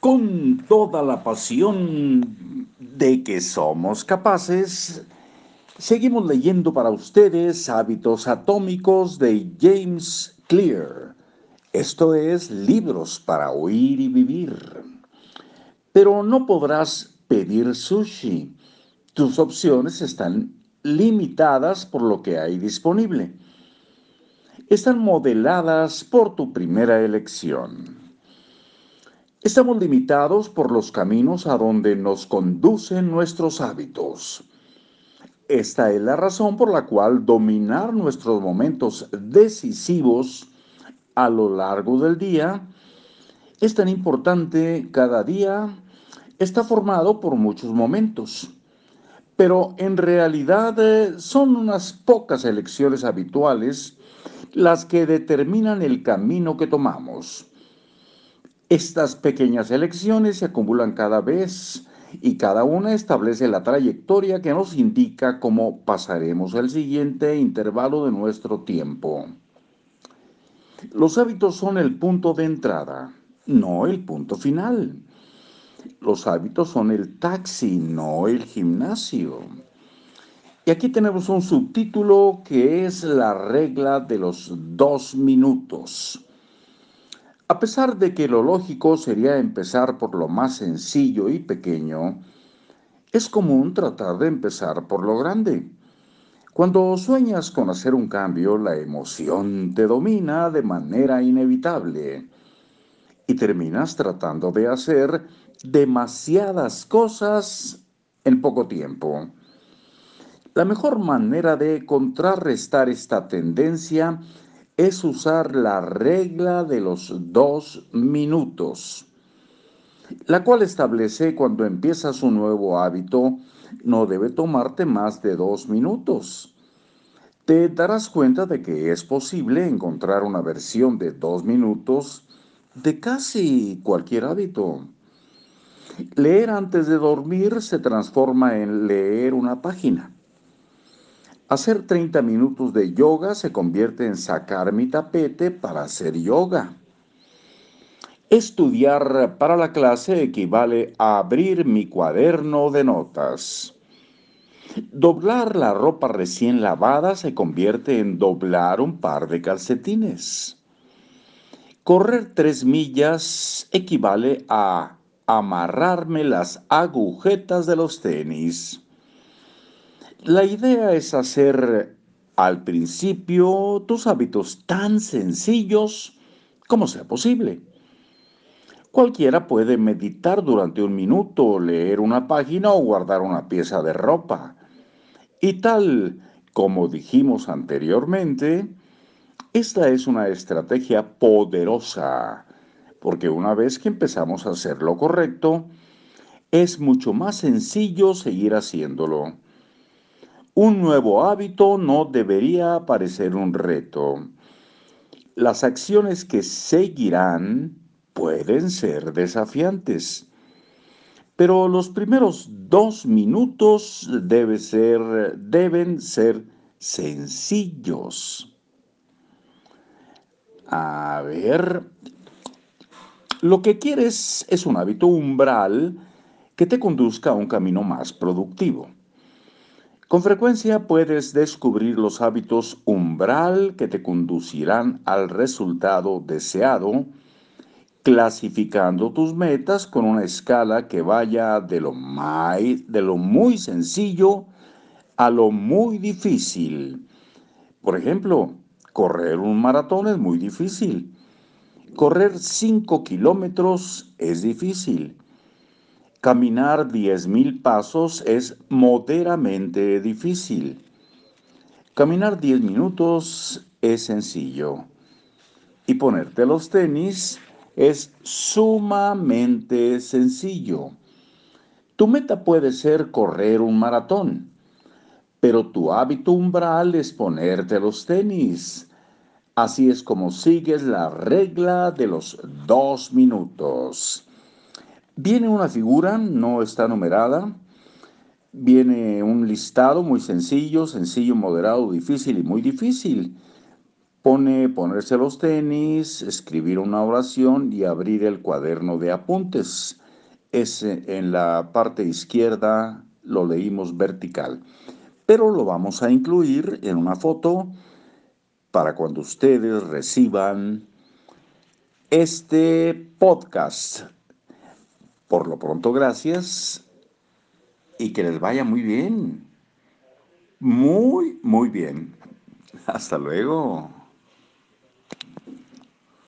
con toda la pasión de que somos capaces, seguimos leyendo para ustedes Hábitos Atómicos de James Clear. Esto es libros para oír y vivir. Pero no podrás pedir sushi. Tus opciones están limitadas por lo que hay disponible. Están modeladas por tu primera elección. Estamos limitados por los caminos a donde nos conducen nuestros hábitos. Esta es la razón por la cual dominar nuestros momentos decisivos a lo largo del día es tan importante cada día. Está formado por muchos momentos, pero en realidad eh, son unas pocas elecciones habituales las que determinan el camino que tomamos. Estas pequeñas elecciones se acumulan cada vez y cada una establece la trayectoria que nos indica cómo pasaremos el siguiente intervalo de nuestro tiempo. Los hábitos son el punto de entrada, no el punto final. Los hábitos son el taxi, no el gimnasio. Y aquí tenemos un subtítulo que es la regla de los dos minutos. A pesar de que lo lógico sería empezar por lo más sencillo y pequeño, es común tratar de empezar por lo grande. Cuando sueñas con hacer un cambio, la emoción te domina de manera inevitable y terminas tratando de hacer demasiadas cosas en poco tiempo. La mejor manera de contrarrestar esta tendencia es usar la regla de los dos minutos, la cual establece cuando empiezas un nuevo hábito no debe tomarte más de dos minutos. Te darás cuenta de que es posible encontrar una versión de dos minutos de casi cualquier hábito. Leer antes de dormir se transforma en leer una página. Hacer 30 minutos de yoga se convierte en sacar mi tapete para hacer yoga. Estudiar para la clase equivale a abrir mi cuaderno de notas. Doblar la ropa recién lavada se convierte en doblar un par de calcetines. Correr tres millas equivale a amarrarme las agujetas de los tenis. La idea es hacer al principio tus hábitos tan sencillos como sea posible. Cualquiera puede meditar durante un minuto, leer una página o guardar una pieza de ropa. Y tal como dijimos anteriormente, esta es una estrategia poderosa, porque una vez que empezamos a hacer lo correcto, es mucho más sencillo seguir haciéndolo. Un nuevo hábito no debería parecer un reto. Las acciones que seguirán pueden ser desafiantes, pero los primeros dos minutos deben ser sencillos. A ver, lo que quieres es un hábito umbral que te conduzca a un camino más productivo. Con frecuencia puedes descubrir los hábitos umbral que te conducirán al resultado deseado, clasificando tus metas con una escala que vaya de lo, muy sencillo a lo muy difícil. Por ejemplo, correr un maratón es muy difícil. Correr 5 kilómetros es difícil. Caminar 10.000 pasos es moderadamente difícil. Caminar 10 minutos es sencillo. Y ponerte los tenis es sumamente sencillo. Tu meta puede ser correr un maratón, pero tu hábito umbral es ponerte los tenis. Así es como sigues la regla de los dos minutos. Viene una figura, no está numerada. Viene un listado muy sencillo, sencillo, moderado, difícil y muy difícil. pone ponerse los tenis, escribir una oración y abrir el cuaderno de apuntes. Es en la parte izquierda, lo leímos vertical, pero lo vamos a incluir en una foto para cuando ustedes reciban este podcast. Por lo pronto, gracias y que les vaya muy bien. Muy, muy bien. Hasta luego.